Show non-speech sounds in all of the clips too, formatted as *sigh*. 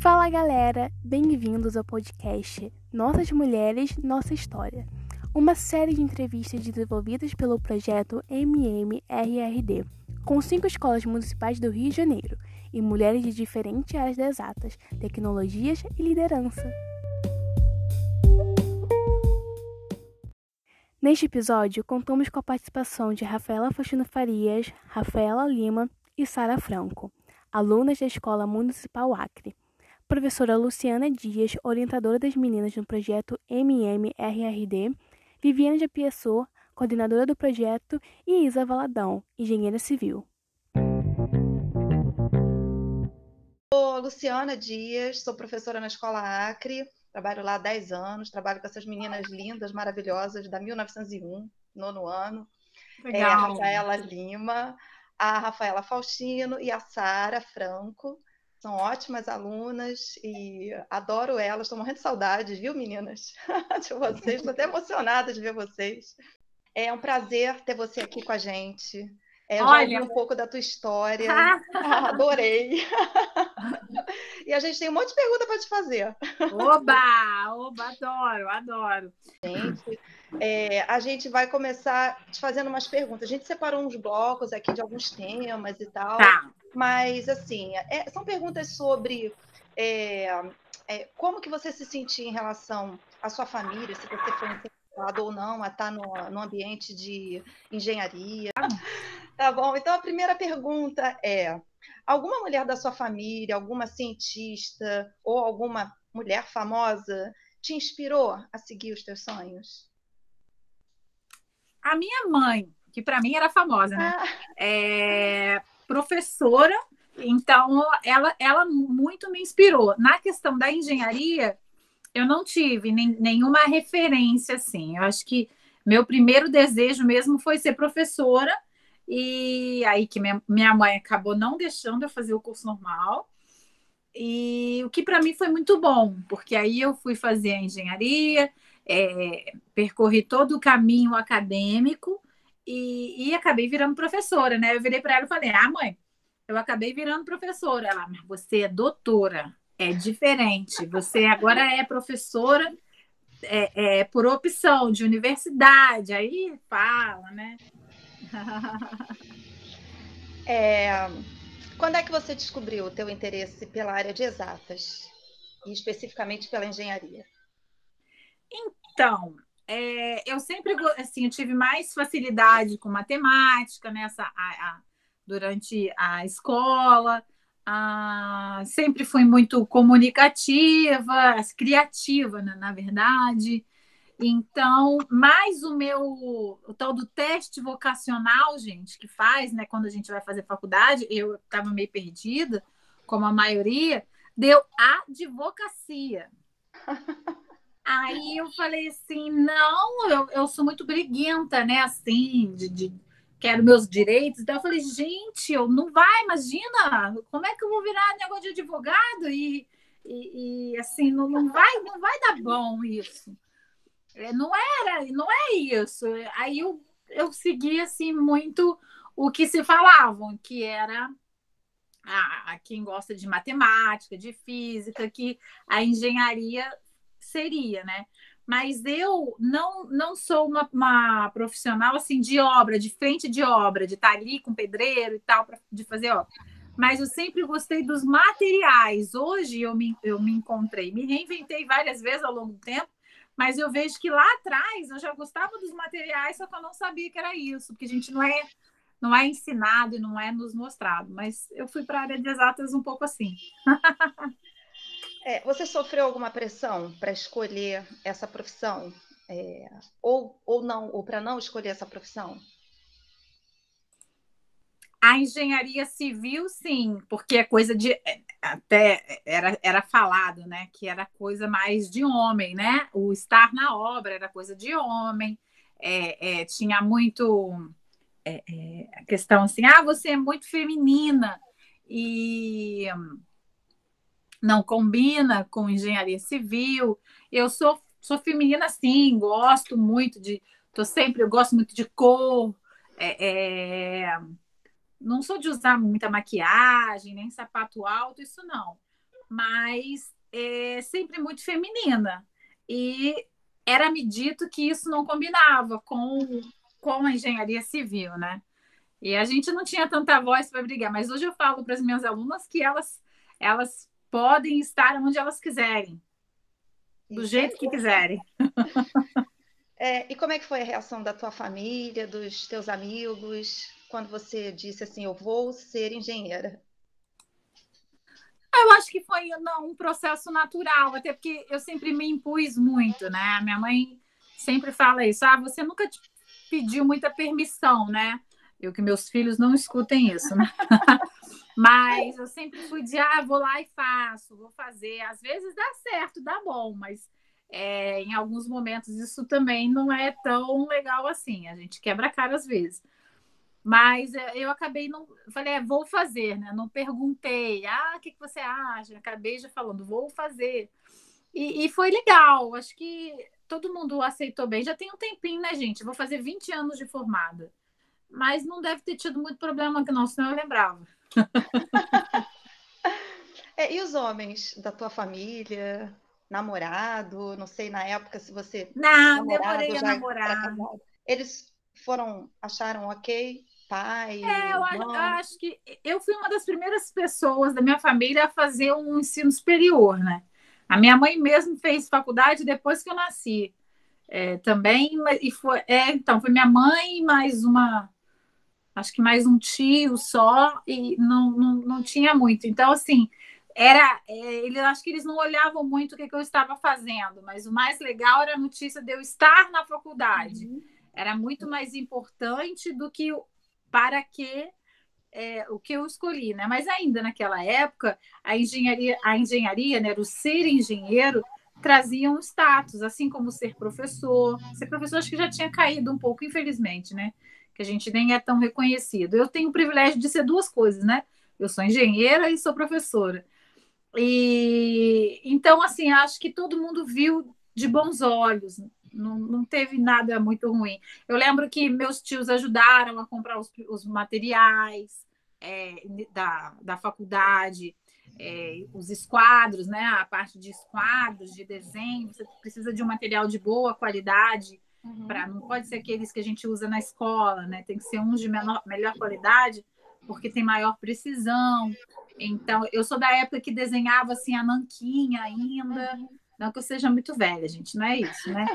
Fala galera, bem-vindos ao podcast Nossas Mulheres, Nossa História, uma série de entrevistas desenvolvidas pelo projeto MMRRD, com cinco escolas municipais do Rio de Janeiro e mulheres de diferentes áreas das exatas, tecnologias e liderança. Neste episódio, contamos com a participação de Rafaela Faustino Farias, Rafaela Lima e Sara Franco, alunas da Escola Municipal Acre. Professora Luciana Dias, orientadora das meninas no projeto MMRRD, Viviane de Piessô, coordenadora do projeto, e Isa Valadão, engenheira civil. Sou Luciana Dias, sou professora na Escola Acre, Trabalho lá há 10 anos, trabalho com essas meninas lindas, maravilhosas, da 1901, nono ano. É, a Rafaela Lima, a Rafaela Faustino e a Sara Franco. São ótimas alunas e adoro elas. Estou morrendo de saudades, viu, meninas? *laughs* de vocês. Estou até emocionada de ver vocês. É um prazer ter você aqui com a gente. É, eu Olha... já ouvi um pouco da tua história. *laughs* Adorei. *laughs* e a gente tem um monte de pergunta para te fazer. Oba! Oba, adoro, adoro. Gente, é, a gente vai começar te fazendo umas perguntas. A gente separou uns blocos aqui de alguns temas e tal. Tá. Mas, assim, é, são perguntas sobre é, é, como que você se sentia em relação à sua família, se você foi incentivado ou não a estar no, no ambiente de engenharia. Tá bom, então a primeira pergunta é: alguma mulher da sua família, alguma cientista ou alguma mulher famosa te inspirou a seguir os teus sonhos? A minha mãe, que para mim era famosa, né? Ah. É professora, então ela, ela muito me inspirou. Na questão da engenharia, eu não tive nem, nenhuma referência assim. Eu acho que meu primeiro desejo mesmo foi ser professora e aí que minha, mãe acabou não deixando eu fazer o curso normal. E o que para mim foi muito bom, porque aí eu fui fazer a engenharia, é, percorri todo o caminho acadêmico e, e, acabei virando professora, né? Eu virei para ela e falei: Ah, mãe, eu acabei virando professora. Ela, mas você é doutora, é diferente. Você agora é professora é, é, por opção de universidade. Aí fala, né? *laughs* é, quando é que você descobriu o teu interesse pela área de exatas e especificamente pela engenharia? Então, é, eu sempre assim, eu tive mais facilidade com matemática nessa a, a, durante a escola. A, sempre fui muito comunicativa, criativa, né, na verdade. Então, mais o meu o tal do teste vocacional, gente, que faz, né, quando a gente vai fazer faculdade, eu estava meio perdida, como a maioria, deu advocacia. *laughs* Aí eu falei assim, não, eu, eu sou muito briguenta, né, assim, de, de quero meus direitos. Então eu falei, gente, eu não vai, imagina, como é que eu vou virar negócio de advogado e, e, e assim, não, não vai, não vai dar bom isso. É, não era, não é isso. Aí eu, eu segui assim muito o que se falavam, que era a, quem gosta de matemática, de física, que a engenharia seria, né? Mas eu não, não sou uma, uma profissional assim de obra, de frente de obra, de estar ali com pedreiro e tal, pra, de fazer obra. Mas eu sempre gostei dos materiais. Hoje eu me, eu me encontrei, me reinventei várias vezes ao longo do tempo, mas eu vejo que lá atrás eu já gostava dos materiais, só que eu não sabia que era isso, porque a gente não é não é ensinado e não é nos mostrado. Mas eu fui para a área de exatas um pouco assim. *laughs* é, você sofreu alguma pressão para escolher essa profissão? É, ou, ou não, ou para não escolher essa profissão? A engenharia civil, sim, porque é coisa de. É, até era, era falado, né? Que era coisa mais de homem, né? O estar na obra era coisa de homem. É, é, tinha muito é, é, a questão assim: ah, você é muito feminina e não combina com engenharia civil. Eu sou, sou feminina, sim, gosto muito de. Tô sempre, eu gosto muito de cor. É, é não sou de usar muita maquiagem, nem sapato alto, isso não. mas é, sempre muito feminina. E era-me dito que isso não combinava com, com a engenharia civil, né? E a gente não tinha tanta voz para brigar, mas hoje eu falo para as minhas alunas que elas, elas podem estar onde elas quiserem, do jeito que quiserem. *laughs* É, e como é que foi a reação da tua família, dos teus amigos, quando você disse assim, eu vou ser engenheira? Eu acho que foi não, um processo natural, até porque eu sempre me impus muito, né? Minha mãe sempre fala isso, ah, você nunca pediu muita permissão, né? Eu que meus filhos não escutem isso, né? *laughs* mas eu sempre fui de, ah, vou lá e faço, vou fazer. Às vezes dá certo, dá bom, mas é, em alguns momentos isso também não é tão legal assim. A gente quebra a cara às vezes. Mas é, eu acabei não. Falei, é, vou fazer, né? Não perguntei, ah, o que, que você acha? Acabei já falando, vou fazer. E, e, foi legal, acho que todo mundo aceitou bem. Já tem um tempinho, né, gente? Vou fazer 20 anos de formada. Mas não deve ter tido muito problema, não, senão eu lembrava. *laughs* é, e os homens da tua família? namorado, não sei na época se você. Não, demorei a namorar. Eles foram, acharam ok? Pai? É, eu, eu acho que eu fui uma das primeiras pessoas da minha família a fazer um ensino superior, né? A minha mãe mesmo fez faculdade depois que eu nasci. É, também, e foi, é, então, foi minha mãe mais uma, acho que mais um tio só, e não, não, não tinha muito. Então, assim, era é, ele acho que eles não olhavam muito o que, que, eu estava fazendo, mas o mais legal era a notícia de eu estar na faculdade. Uhum. Era muito mais importante do que para que é, o que eu escolhi, né? Mas ainda naquela época a engenharia, a engenharia, né, o ser engenheiro trazia um status, assim como ser professor. Ser professor acho que já tinha caído um pouco, infelizmente, né? Que a gente nem é tão reconhecido. Eu tenho o privilégio de ser duas coisas, né? Eu sou engenheira e sou professora. E então, assim, acho que todo mundo viu de bons olhos, não, não teve nada muito ruim. Eu lembro que meus tios ajudaram a comprar os, os materiais é, da, da faculdade, é, os esquadros, né? A parte de esquadros, de desenho, você precisa de um material de boa qualidade. Uhum. Pra, não pode ser aqueles que a gente usa na escola, né? Tem que ser uns de menor, melhor qualidade, porque tem maior precisão. Então, eu sou da época que desenhava assim a nanquinha ainda. Não que eu seja muito velha, gente, não é isso, né?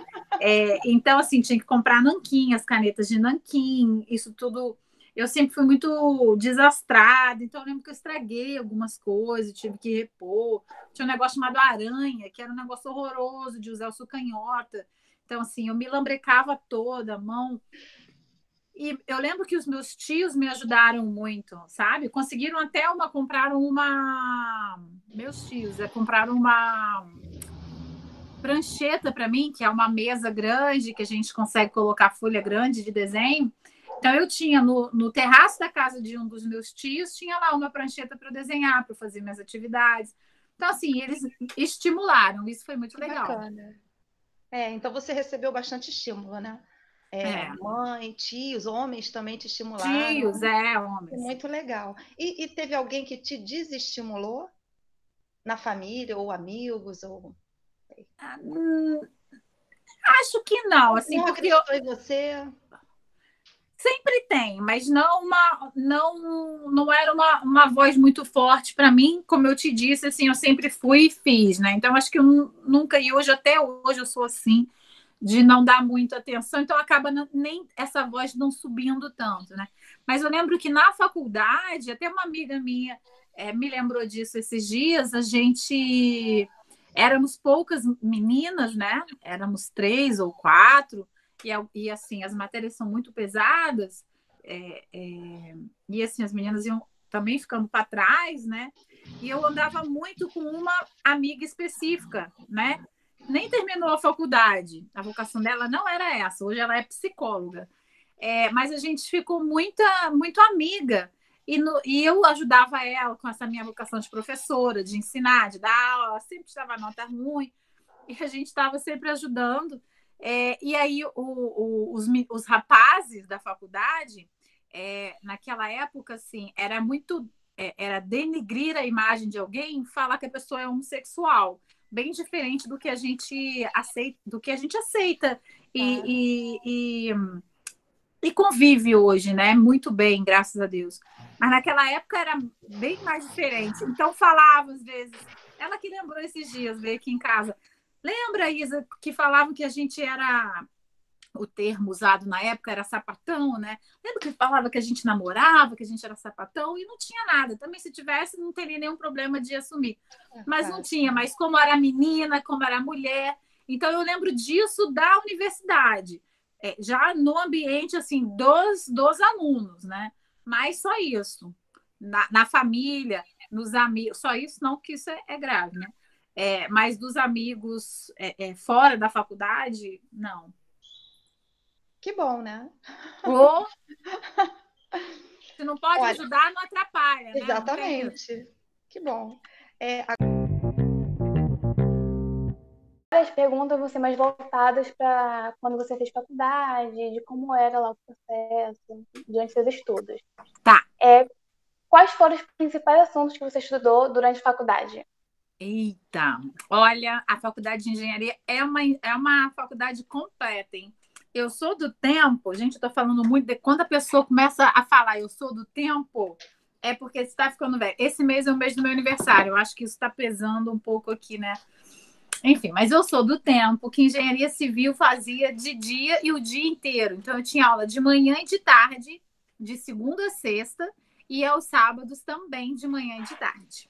É, então, assim, tinha que comprar nanquim, as canetas de nanquim, isso tudo. Eu sempre fui muito desastrada, então eu lembro que eu estraguei algumas coisas, tive que repor. Tinha um negócio chamado aranha, que era um negócio horroroso de usar o sucanhota. Então, assim, eu me lambrecava toda, a mão e eu lembro que os meus tios me ajudaram muito, sabe? Conseguiram até uma, compraram uma. Meus tios é, compraram uma prancheta para mim, que é uma mesa grande que a gente consegue colocar folha grande de desenho. Então eu tinha no, no terraço da casa de um dos meus tios, tinha lá uma prancheta para desenhar, para fazer minhas atividades. Então, assim, eles estimularam, isso foi muito legal. Bacana. É, então você recebeu bastante estímulo, né? É, é. Mãe, tios, homens também te estimularam. Tios, é, homens. Muito legal. E, e, teve alguém que te desestimulou? Na família, ou amigos, ou... Ah, hum, acho que não. Assim, não porque eu... você? Sempre tem, mas não uma, não, não era uma, uma voz muito forte para mim, como eu te disse, assim, eu sempre fui e fiz, né? Então acho que eu nunca e hoje até hoje eu sou assim de não dar muita atenção, então acaba nem essa voz não subindo tanto, né? Mas eu lembro que na faculdade, até uma amiga minha é, me lembrou disso esses dias, a gente éramos poucas meninas, né? Éramos três ou quatro, e, e assim, as matérias são muito pesadas, é, é, e assim, as meninas iam também ficando para trás, né? E eu andava muito com uma amiga específica, né? nem terminou a faculdade. A vocação dela não era essa. Hoje ela é psicóloga. É, mas a gente ficou muita, muito amiga. E, no, e, eu ajudava ela com essa minha vocação de professora, de ensinar, de dar aula. Sempre estava nota ruim. E a gente estava sempre ajudando. É, e aí o, o, os, os rapazes da faculdade, é, naquela época, assim, era muito é, era denigrir a imagem de alguém, falar que a pessoa é homossexual, bem diferente do que a gente aceita, do que a gente aceita e, e, e, e convive hoje, né? Muito bem, graças a Deus. Mas naquela época era bem mais diferente. Então falava às vezes. Ela que lembrou esses dias, veio aqui em casa. Lembra, Isa, que falavam que a gente era o termo usado na época era sapatão, né? Lembra que falava que a gente namorava, que a gente era sapatão e não tinha nada. Também se tivesse, não teria nenhum problema de assumir. É mas não tinha, mas como era menina, como era mulher. Então eu lembro disso da universidade, é, já no ambiente assim dos, dos alunos, né? Mas só isso. Na, na família, nos amigos, só isso não, que isso é, é grave, né? É, mas dos amigos é, é, fora da faculdade, não. Que bom, né? *laughs* Ou se não pode Olha, ajudar, não atrapalha. Né? Exatamente. Não que bom. É, As perguntas vão ser mais voltadas para quando você fez faculdade, de como era lá o processo, durante seus estudos. Tá. É, quais foram os principais assuntos que você estudou durante a faculdade? Eita, olha, a faculdade de engenharia é uma, é uma faculdade completa, hein? eu sou do tempo, gente, eu tô falando muito de quando a pessoa começa a falar eu sou do tempo, é porque está ficando velho. Esse mês é o mês do meu aniversário, eu acho que isso está pesando um pouco aqui, né? Enfim, mas eu sou do tempo que engenharia civil fazia de dia e o dia inteiro. Então eu tinha aula de manhã e de tarde, de segunda a sexta, e aos sábados também de manhã e de tarde.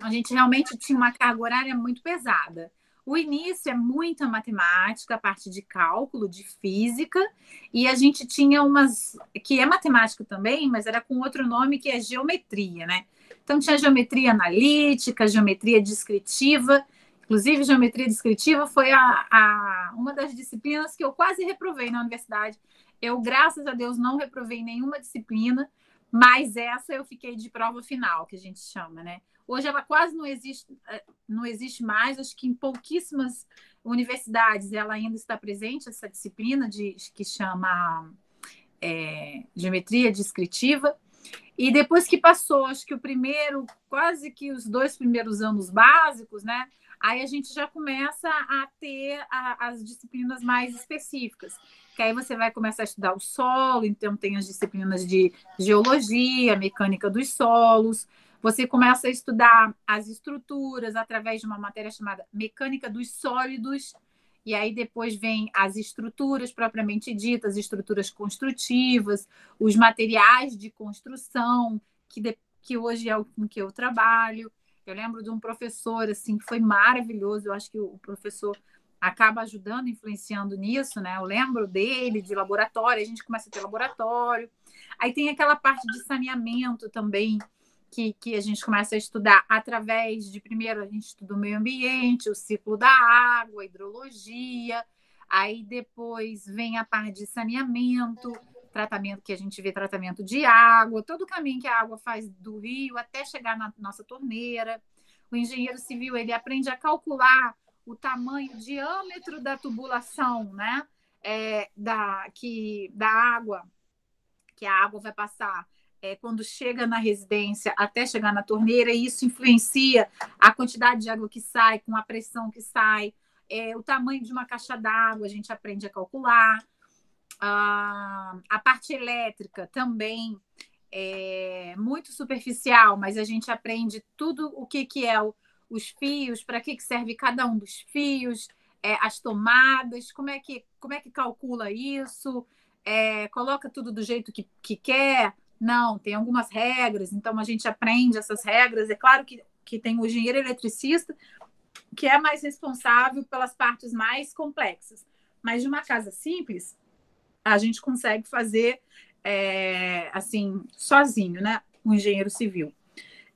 A gente realmente tinha uma carga horária muito pesada. O início é muita matemática, a parte de cálculo, de física, e a gente tinha umas que é matemática também, mas era com outro nome que é geometria, né? Então tinha geometria analítica, geometria descritiva. Inclusive, geometria descritiva foi a, a, uma das disciplinas que eu quase reprovei na universidade. Eu, graças a Deus, não reprovei nenhuma disciplina, mas essa eu fiquei de prova final, que a gente chama, né? Hoje ela quase não existe, eh, não existe mais, acho que em pouquíssimas universidades ela ainda está presente, essa disciplina de, que chama é, geometria descritiva. E depois que passou, acho que o primeiro, quase que os dois primeiros anos básicos, né? Aí a gente já começa a ter a, as disciplinas mais específicas. Que aí você vai começar a estudar o solo, então tem as disciplinas de geologia, mecânica dos solos, você começa a estudar as estruturas através de uma matéria chamada Mecânica dos Sólidos, e aí depois vem as estruturas propriamente ditas, estruturas construtivas, os materiais de construção, que, de, que hoje é o com que eu trabalho. Eu lembro de um professor assim que foi maravilhoso, eu acho que o professor acaba ajudando, influenciando nisso, né? Eu lembro dele, de laboratório, a gente começa a ter laboratório. Aí tem aquela parte de saneamento também, que, que a gente começa a estudar através de, primeiro, a gente estuda o meio ambiente, o ciclo da água, hidrologia, aí depois vem a parte de saneamento, tratamento que a gente vê tratamento de água, todo o caminho que a água faz do rio até chegar na nossa torneira. O engenheiro civil ele aprende a calcular o tamanho, o diâmetro da tubulação, né? É, da, que, da água, que a água vai passar é, quando chega na residência até chegar na torneira, e isso influencia a quantidade de água que sai, com a pressão que sai, é, o tamanho de uma caixa d'água, a gente aprende a calcular. Ah, a parte elétrica também é muito superficial, mas a gente aprende tudo o que, que é o, os fios, para que, que serve cada um dos fios, é, as tomadas, como é que, como é que calcula isso, é, coloca tudo do jeito que, que quer, não, tem algumas regras, então a gente aprende essas regras. É claro que, que tem o engenheiro eletricista, que é mais responsável pelas partes mais complexas. Mas de uma casa simples, a gente consegue fazer é, assim, sozinho, né? O engenheiro civil.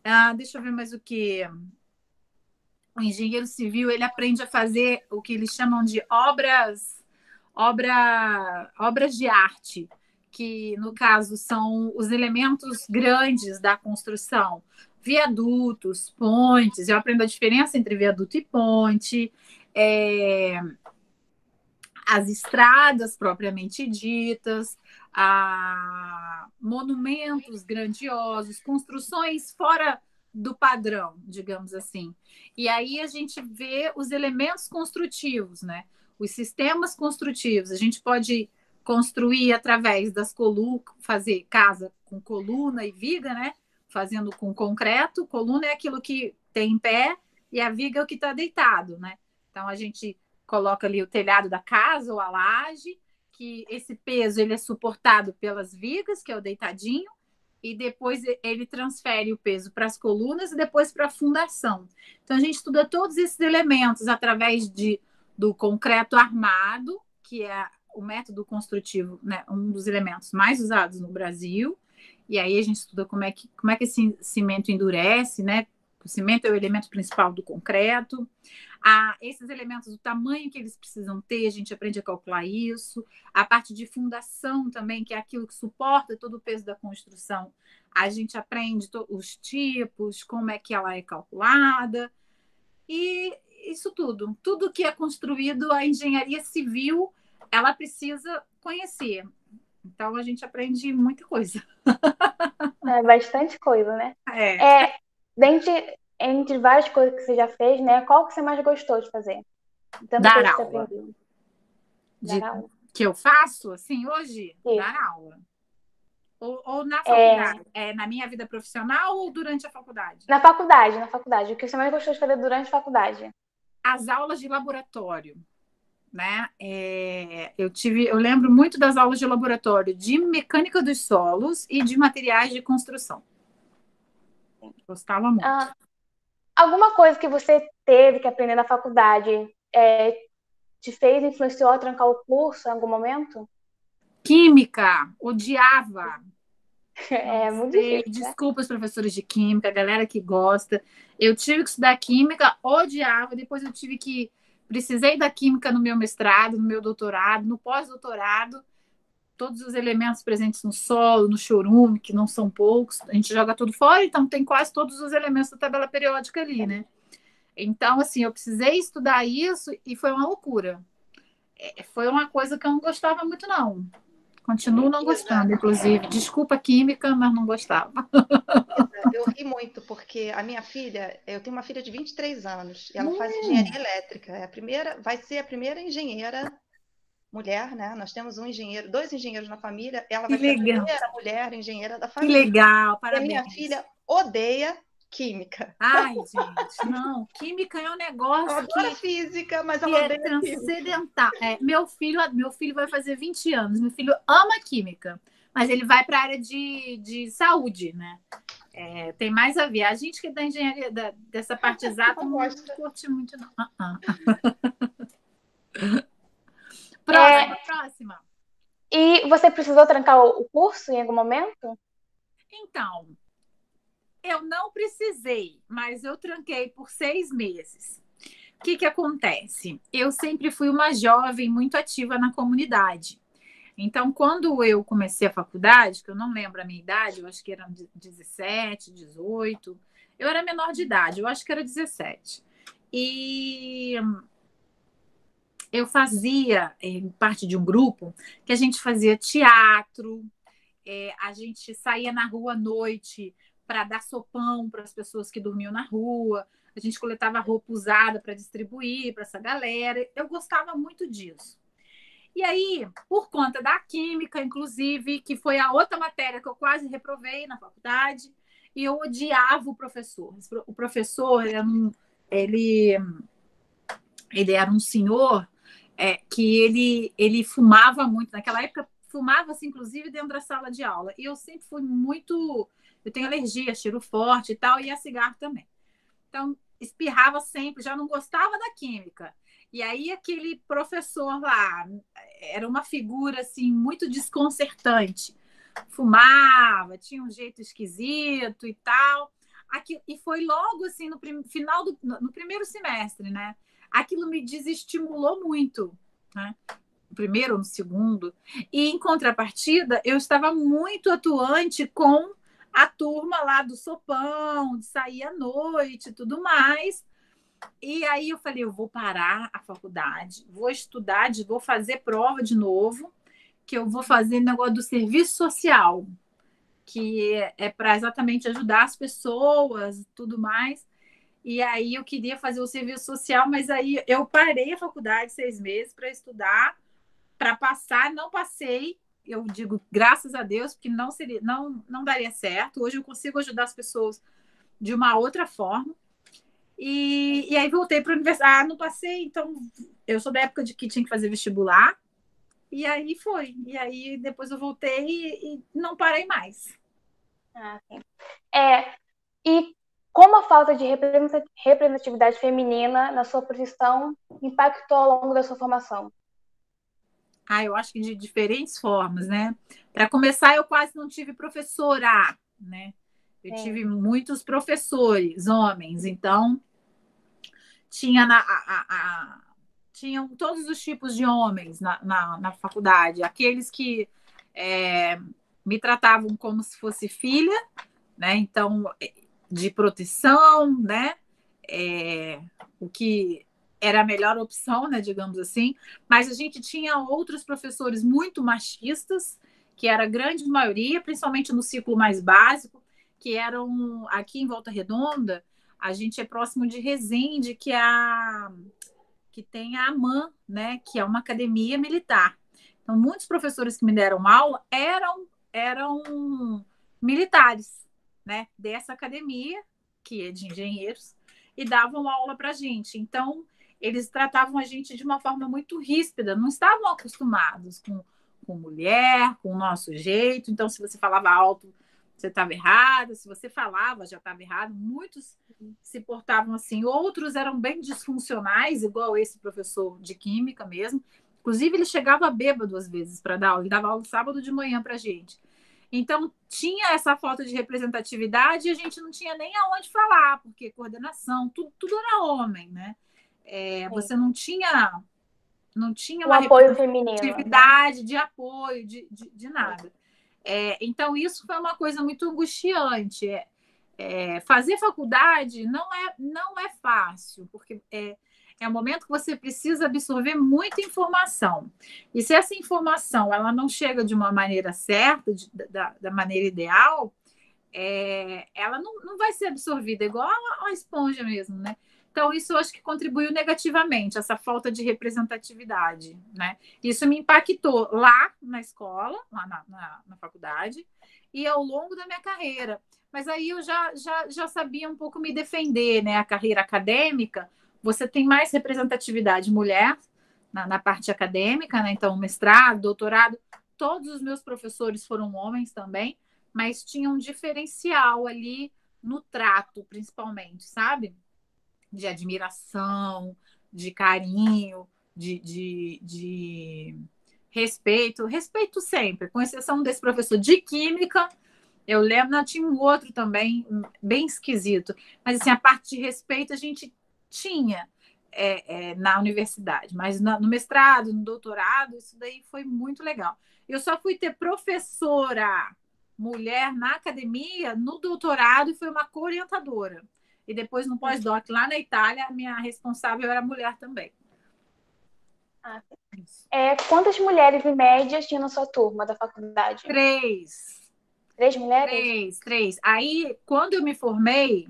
Ah, deixa eu ver mais o que. O engenheiro civil ele aprende a fazer o que eles chamam de obras, obra, obras de arte que no caso são os elementos grandes da construção, viadutos, pontes. Eu aprendo a diferença entre viaduto e ponte. É... as estradas propriamente ditas, a monumentos grandiosos, construções fora do padrão, digamos assim. E aí a gente vê os elementos construtivos, né? Os sistemas construtivos. A gente pode construir através das colunas, fazer casa com coluna e viga, né? Fazendo com concreto. Coluna é aquilo que tem em pé e a viga é o que está deitado, né? Então a gente coloca ali o telhado da casa ou a laje, que esse peso ele é suportado pelas vigas, que é o deitadinho, e depois ele transfere o peso para as colunas e depois para a fundação. Então a gente estuda todos esses elementos através de, do concreto armado, que é o método construtivo, né, um dos elementos mais usados no Brasil. E aí a gente estuda como é que, como é que esse cimento endurece, né? O cimento é o elemento principal do concreto. Ah, esses elementos, o tamanho que eles precisam ter, a gente aprende a calcular isso. A parte de fundação também, que é aquilo que suporta todo o peso da construção, a gente aprende os tipos, como é que ela é calculada. E isso tudo, tudo que é construído, a engenharia civil ela precisa conhecer. Então a gente aprende muita coisa. É bastante coisa, né? É. é dentre, entre várias coisas que você já fez, né? Qual que você mais gostou de fazer? Tanto Dar aula. De, Dar aula. Que eu faço, assim, hoje? Sim. Dar aula. Ou, ou na é. faculdade? É... é... na minha vida profissional ou durante a faculdade? Na faculdade, na faculdade. O que você mais gostou de fazer durante a faculdade? As aulas de laboratório né? É, eu tive, eu lembro muito das aulas de laboratório de mecânica dos solos e de materiais de construção. Gostava muito. Ah, alguma coisa que você teve que aprender na faculdade é, te fez, influenciou a trancar o curso em algum momento? Química, odiava. *laughs* É muito difícil. Né? Desculpa os professores de química, a galera que gosta. Eu tive que estudar química, odiava, depois eu tive que Precisei da química no meu mestrado, no meu doutorado, no pós-doutorado, todos os elementos presentes no solo, no chorume, que não são poucos, a gente joga tudo fora, então tem quase todos os elementos da tabela periódica ali, né? Então, assim, eu precisei estudar isso e foi uma loucura. É, foi uma coisa que eu não gostava muito, não. Continuo não gostando, inclusive. Desculpa a química, mas não gostava. Eu ri muito, porque a minha filha, eu tenho uma filha de 23 anos, e ela hum. faz engenharia elétrica. É a primeira, vai ser a primeira engenheira mulher, né? Nós temos um engenheiro, dois engenheiros na família, ela vai que ser legal. a primeira mulher engenheira da família. Que legal, parabéns. E a minha filha odeia química. Ai, *laughs* gente, não. Química é um negócio. Eu adoro que, física, mas ela é transcendental. É, meu filho, meu filho vai fazer 20 anos. Meu filho ama química, mas ele vai para a área de, de saúde, né? É, tem mais a ver. A gente que é da engenharia, da, dessa parte *laughs* exata, não, não curte muito, não. Uh -uh. *laughs* próxima, é... próxima. E você precisou trancar o curso em algum momento? Então, eu não precisei, mas eu tranquei por seis meses. O que, que acontece? Eu sempre fui uma jovem muito ativa na comunidade. Então, quando eu comecei a faculdade, que eu não lembro a minha idade, eu acho que era 17, 18, eu era menor de idade, eu acho que era 17. E eu fazia é, parte de um grupo que a gente fazia teatro, é, a gente saía na rua à noite para dar sopão para as pessoas que dormiam na rua. A gente coletava roupa usada para distribuir para essa galera. Eu gostava muito disso. E aí, por conta da química, inclusive, que foi a outra matéria que eu quase reprovei na faculdade, e eu odiava o professor. O professor era um, ele, ele era um senhor é, que ele, ele fumava muito. Naquela época, fumava-se, inclusive, dentro da sala de aula. E eu sempre fui muito eu tenho alergia, cheiro forte e tal, e a cigarro também. Então, espirrava sempre, já não gostava da química. E aí aquele professor lá era uma figura assim muito desconcertante. Fumava, tinha um jeito esquisito e tal. Aqui, e foi logo assim no prim, final do no primeiro semestre, né? Aquilo me desestimulou muito, né? Primeiro ou no segundo. E em contrapartida, eu estava muito atuante com a turma lá do sopão, de sair à noite e tudo mais. E aí eu falei, eu vou parar a faculdade, vou estudar, vou fazer prova de novo, que eu vou fazer negócio do serviço social, que é para exatamente ajudar as pessoas e tudo mais. E aí eu queria fazer o serviço social, mas aí eu parei a faculdade seis meses para estudar, para passar, não passei. Eu digo graças a Deus, porque não seria, não, não daria certo. Hoje eu consigo ajudar as pessoas de uma outra forma. E, e aí voltei para a universidade. Ah, não passei, então eu sou da época de que tinha que fazer vestibular. E aí foi. E aí depois eu voltei e, e não parei mais. Ah. É, e como a falta de representatividade feminina na sua profissão impactou ao longo da sua formação? Ah, eu acho que de diferentes formas, né? Para começar, eu quase não tive professora, né? Eu é. tive muitos professores, homens, então tinha na, a, a, a, tinham todos os tipos de homens na, na, na faculdade, aqueles que é, me tratavam como se fosse filha, né? Então, de proteção, né? É, o que era a melhor opção, né, digamos assim, mas a gente tinha outros professores muito machistas, que era a grande maioria, principalmente no ciclo mais básico, que eram aqui em Volta Redonda, a gente é próximo de Resende, que é a que tem a AMAN, né, que é uma academia militar. Então, muitos professores que me deram aula eram eram militares, né, dessa academia, que é de engenheiros, e davam aula para a gente. Então, eles tratavam a gente de uma forma muito ríspida, não estavam acostumados com, com mulher, com o nosso jeito. Então, se você falava alto, você estava errado, se você falava, já estava errado. Muitos se portavam assim, outros eram bem disfuncionais, igual esse professor de química mesmo. Inclusive, ele chegava bêbado às vezes para dar aula, ele dava aula sábado de manhã para a gente. Então, tinha essa falta de representatividade e a gente não tinha nem aonde falar, porque coordenação, tudo, tudo era homem, né? É, você não tinha não tinha o uma apoio feminino, atividade de apoio, de, de, de nada. É, então, isso foi uma coisa muito angustiante. É, é, fazer faculdade não é, não é fácil, porque é, é um momento que você precisa absorver muita informação. E se essa informação ela não chega de uma maneira certa, de, da, da maneira ideal, é, ela não, não vai ser absorvida, igual a, a esponja mesmo, né? Então, isso eu acho que contribuiu negativamente, essa falta de representatividade, né? Isso me impactou lá na escola, lá na, na, na faculdade, e ao longo da minha carreira. Mas aí eu já, já, já sabia um pouco me defender, né? A carreira acadêmica, você tem mais representatividade mulher na, na parte acadêmica, né? Então, mestrado, doutorado, todos os meus professores foram homens também, mas tinha um diferencial ali no trato, principalmente, sabe? de admiração, de carinho, de, de, de respeito. Respeito sempre, com exceção desse professor de química. Eu lembro, não, tinha um outro também, bem esquisito. Mas, assim, a parte de respeito a gente tinha é, é, na universidade. Mas no, no mestrado, no doutorado, isso daí foi muito legal. Eu só fui ter professora mulher na academia, no doutorado, e foi uma co-orientadora. E depois no pós-doc lá na Itália, a minha responsável era mulher também. Ah, é, quantas mulheres em média tinha na sua turma da faculdade? Três. Três mulheres? Três, três. Aí, quando eu me formei,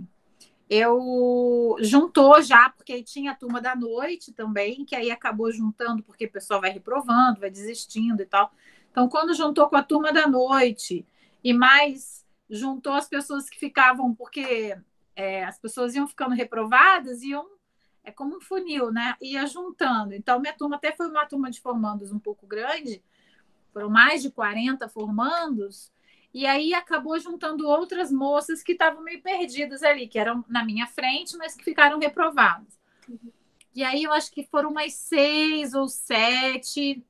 eu juntou já, porque tinha a turma da noite também, que aí acabou juntando, porque o pessoal vai reprovando, vai desistindo e tal. Então, quando juntou com a turma da noite e mais juntou as pessoas que ficavam, porque é, as pessoas iam ficando reprovadas iam é como um funil, né? Ia juntando. Então, minha turma até foi uma turma de formandos um pouco grande, foram mais de 40 formandos, e aí acabou juntando outras moças que estavam meio perdidas ali, que eram na minha frente, mas que ficaram reprovadas. Uhum. E aí eu acho que foram mais seis ou sete,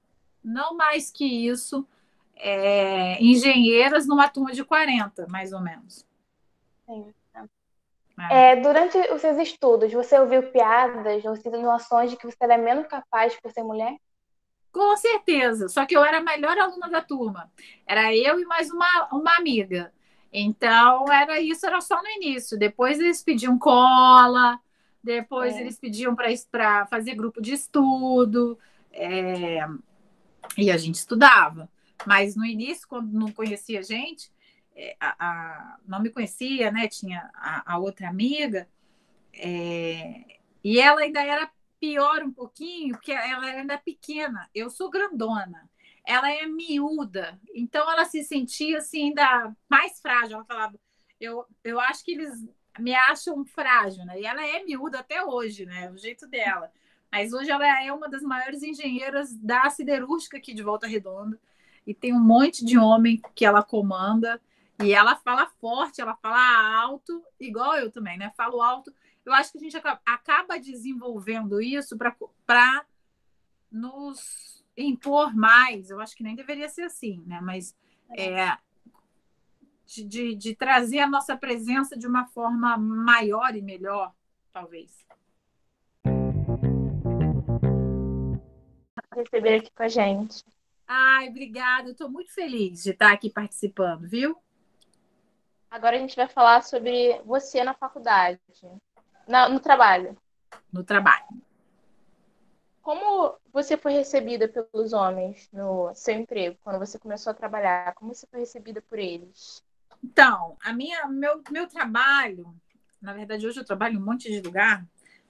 não mais que isso, é, engenheiras numa turma de 40, mais ou menos. Sim. É. é, durante os seus estudos, você ouviu piadas ou insinuações de que você era menos capaz por ser mulher? Com certeza, só que eu era a melhor aluna da turma. Era eu e mais uma, uma amiga. Então, era isso, era só no início. Depois eles pediam cola, Depois é. eles pediam para fazer grupo de estudo. É, e a gente estudava. Mas no início, quando não conhecia a gente, é, a, a, não me conhecia, né? Tinha a, a outra amiga, é, e ela ainda era pior um pouquinho, porque ela ainda pequena. Eu sou grandona, ela é miúda, então ela se sentia assim ainda mais frágil. Ela falava, eu, eu acho que eles me acham frágil, né? E ela é miúda até hoje, né? O jeito dela. Mas hoje ela é uma das maiores engenheiras da siderúrgica aqui de Volta Redonda. E tem um monte de homem que ela comanda. E ela fala forte, ela fala alto, igual eu também, né? Falo alto. Eu acho que a gente acaba desenvolvendo isso para nos impor mais. Eu acho que nem deveria ser assim, né? Mas é, de, de, de trazer a nossa presença de uma forma maior e melhor, talvez. receber aqui com a gente. Ai, obrigada. Estou muito feliz de estar aqui participando, viu? Agora a gente vai falar sobre você na faculdade, na, no trabalho. No trabalho. Como você foi recebida pelos homens no seu emprego, quando você começou a trabalhar? Como você foi recebida por eles? Então, a minha, meu, meu trabalho, na verdade, hoje eu trabalho em um monte de lugar,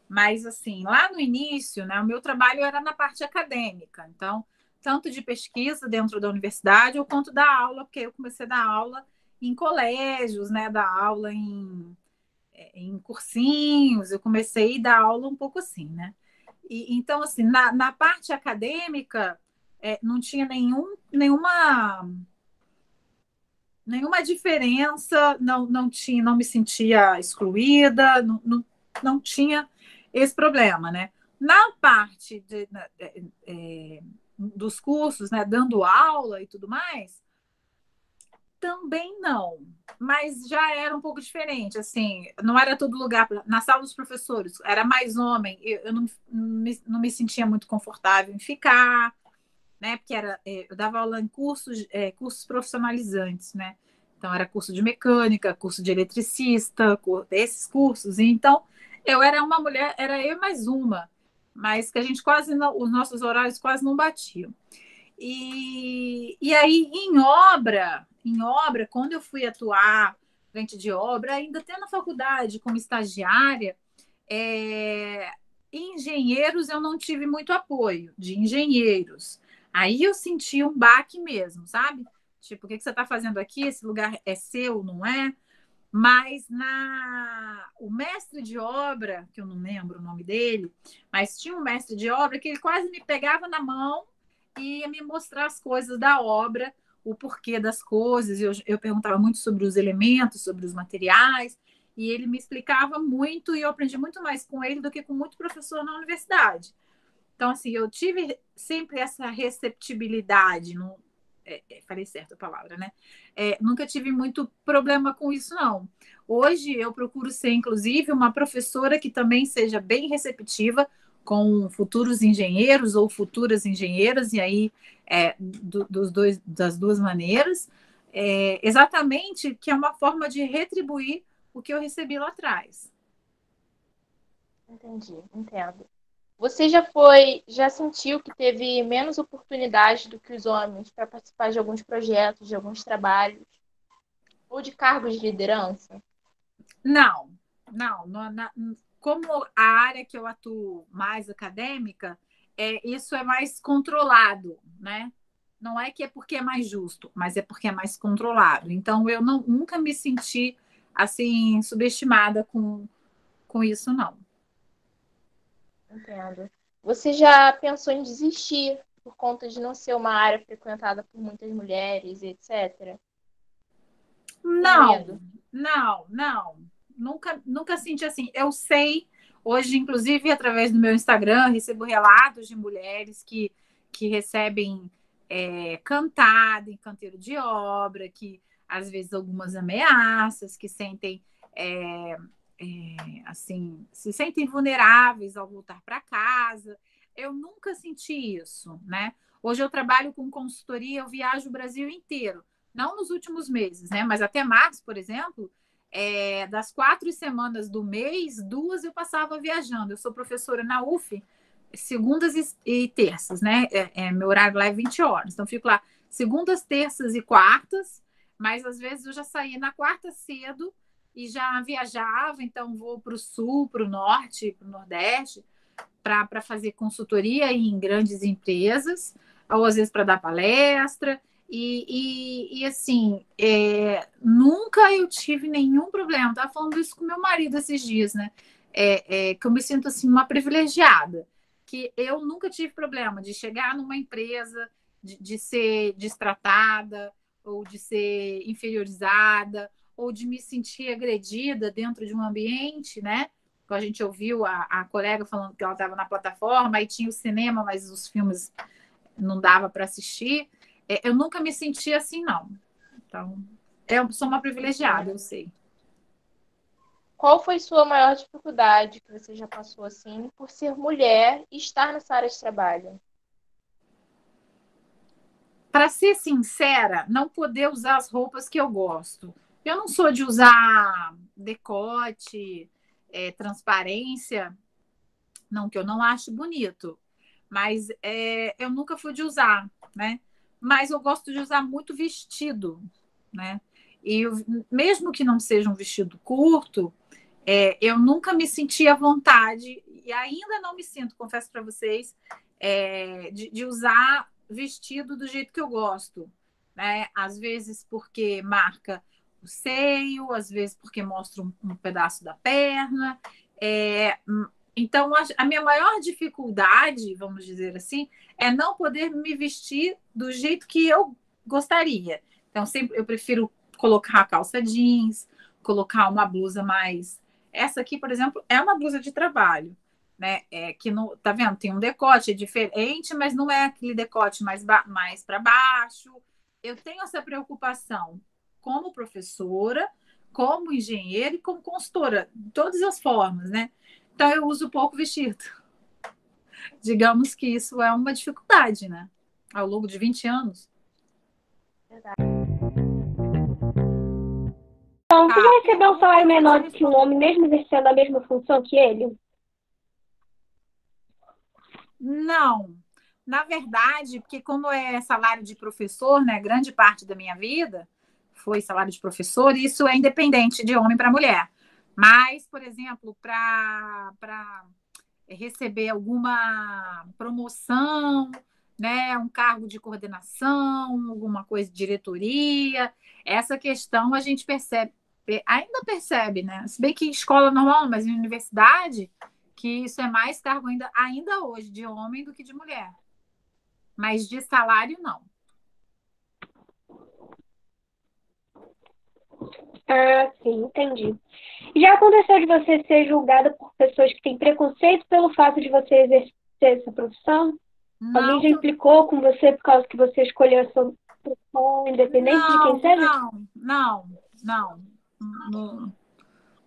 mas, assim, lá no início, né, o meu trabalho era na parte acadêmica. Então, tanto de pesquisa dentro da universidade, ou quanto da aula, porque eu comecei a dar aula em colégios, né, dar aula em, em cursinhos, eu comecei a dar aula um pouco assim, né? E, então, assim, na, na parte acadêmica, é, não tinha nenhum, nenhuma nenhuma diferença, não, não tinha, não me sentia excluída, não, não, não tinha esse problema, né? Na parte de, é, é, dos cursos, né, dando aula e tudo mais, também não, mas já era um pouco diferente, assim, não era todo lugar, na sala dos professores, era mais homem, eu, eu não, me, não me sentia muito confortável em ficar, né, porque era, é, eu dava aula em cursos, é, cursos profissionalizantes, né, então era curso de mecânica, curso de eletricista, esses cursos, então eu era uma mulher, era eu mais uma, mas que a gente quase não, os nossos horários quase não batiam. E, e aí, em obra, em obra, quando eu fui atuar frente de obra, ainda até na faculdade como estagiária, é, engenheiros eu não tive muito apoio de engenheiros. Aí eu senti um baque mesmo, sabe? Tipo, o que, que você está fazendo aqui? Esse lugar é seu, não é? Mas na o mestre de obra, que eu não lembro o nome dele, mas tinha um mestre de obra que ele quase me pegava na mão e ia me mostrar as coisas da obra, o porquê das coisas. Eu, eu perguntava muito sobre os elementos, sobre os materiais, e ele me explicava muito e eu aprendi muito mais com ele do que com muito professor na universidade. Então, assim, eu tive sempre essa receptibilidade, não, é, é, falei certo a palavra, né? É, nunca tive muito problema com isso, não. Hoje eu procuro ser, inclusive, uma professora que também seja bem receptiva com futuros engenheiros ou futuras engenheiras, e aí é, do, dos dois, das duas maneiras, é, exatamente que é uma forma de retribuir o que eu recebi lá atrás. Entendi, entendo. Você já foi, já sentiu que teve menos oportunidade do que os homens para participar de alguns projetos, de alguns trabalhos ou de cargos de liderança? Não, não. na, como a área que eu atuo mais acadêmica, é, isso é mais controlado, né? Não é que é porque é mais justo, mas é porque é mais controlado. Então, eu não, nunca me senti assim subestimada com, com isso, não. Entendo. Você já pensou em desistir por conta de não ser uma área frequentada por muitas mulheres, etc? Não, não, não. Nunca, nunca senti assim. Eu sei, hoje, inclusive, através do meu Instagram, recebo relatos de mulheres que, que recebem é, cantada em canteiro de obra, que às vezes algumas ameaças, que sentem é, é, assim, se sentem vulneráveis ao voltar para casa. Eu nunca senti isso, né? Hoje eu trabalho com consultoria, eu viajo o Brasil inteiro. Não nos últimos meses, né? Mas até março, por exemplo, é, das quatro semanas do mês, duas eu passava viajando. Eu sou professora na UF, segundas e, terças, né? É, é, meu horário lá é 20 horas. Então, fico lá segundas, terças e quartas, mas às vezes eu já saía na quarta cedo e já viajava, então vou para o sul, para o norte, para o nordeste, para fazer consultoria em grandes empresas, ou às vezes para dar palestra. E, e, e assim, é, nunca eu tive nenhum problema. Estava falando isso com meu marido esses dias, né? É, é, que eu me sinto assim, uma privilegiada. Que eu nunca tive problema de chegar numa empresa, de, de ser destratada, ou de ser inferiorizada, ou de me sentir agredida dentro de um ambiente, né? A gente ouviu a, a colega falando que ela estava na plataforma e tinha o cinema, mas os filmes não dava para assistir. É, eu nunca me senti assim, não. Então, eu sou uma privilegiada, eu sei. Qual foi sua maior dificuldade que você já passou assim por ser mulher e estar nessa área de trabalho? Para ser sincera, não poder usar as roupas que eu gosto. Eu não sou de usar decote, é, transparência, não que eu não acho bonito, mas é, eu nunca fui de usar, né? Mas eu gosto de usar muito vestido, né? E eu, mesmo que não seja um vestido curto, é, eu nunca me senti à vontade, e ainda não me sinto, confesso para vocês, é, de, de, usar vestido do jeito que eu gosto. Né? Às vezes porque marca o seio, às vezes porque mostra um, um pedaço da perna. É, então, a minha maior dificuldade, vamos dizer assim, é não poder me vestir do jeito que eu gostaria. Então, sempre eu prefiro colocar a calça jeans, colocar uma blusa mais. Essa aqui, por exemplo, é uma blusa de trabalho, né? É que no, tá vendo? Tem um decote é diferente, mas não é aquele decote mais, mais para baixo. Eu tenho essa preocupação como professora, como engenheira e como consultora, de todas as formas, né? Então eu uso pouco vestido. *laughs* Digamos que isso é uma dificuldade, né? Ao longo de 20 anos. Verdade. Então, você já recebeu um salário menor do que um homem, mesmo exercendo a mesma função que ele? Não. Na verdade, porque como é salário de professor, né, grande parte da minha vida foi salário de professor, isso é independente de homem para mulher. Mas, por exemplo, para receber alguma promoção, né, um cargo de coordenação, alguma coisa de diretoria, essa questão a gente percebe, ainda percebe, né? Se bem que escola normal, mas em universidade, que isso é mais cargo ainda, ainda hoje de homem do que de mulher. Mas de salário, não. Ah, sim, entendi. Já aconteceu de você ser julgada por pessoas que têm preconceito pelo fato de você exercer essa profissão? Não, Alguém já implicou com você por causa que você escolheu essa profissão, independente não, de quem seja? Não, não, não. No,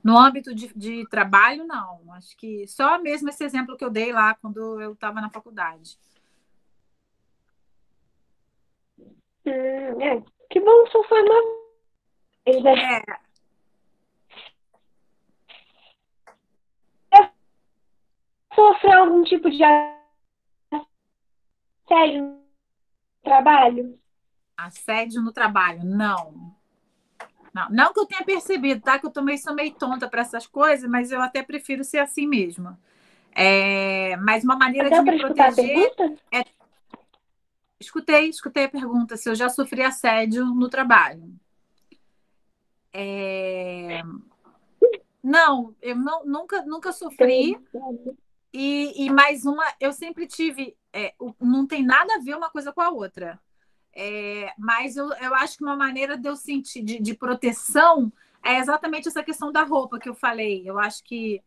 no âmbito de, de trabalho, não. Acho que só mesmo esse exemplo que eu dei lá quando eu estava na faculdade. Hum, é. Que bom, só foi uma é. Sofreu algum tipo de assédio no trabalho? Assédio no trabalho, não. Não, não que eu tenha percebido, tá? Que eu também sou meio tonta para essas coisas, mas eu até prefiro ser assim mesmo. É, mas uma maneira de me proteger é. Escutei, escutei a pergunta se eu já sofri assédio no trabalho. É... Não, eu não, nunca, nunca sofri. E, e mais uma, eu sempre tive. É, não tem nada a ver uma coisa com a outra. É, mas eu, eu acho que uma maneira de eu sentir de, de, proteção é exatamente essa questão da roupa que eu falei. Eu acho que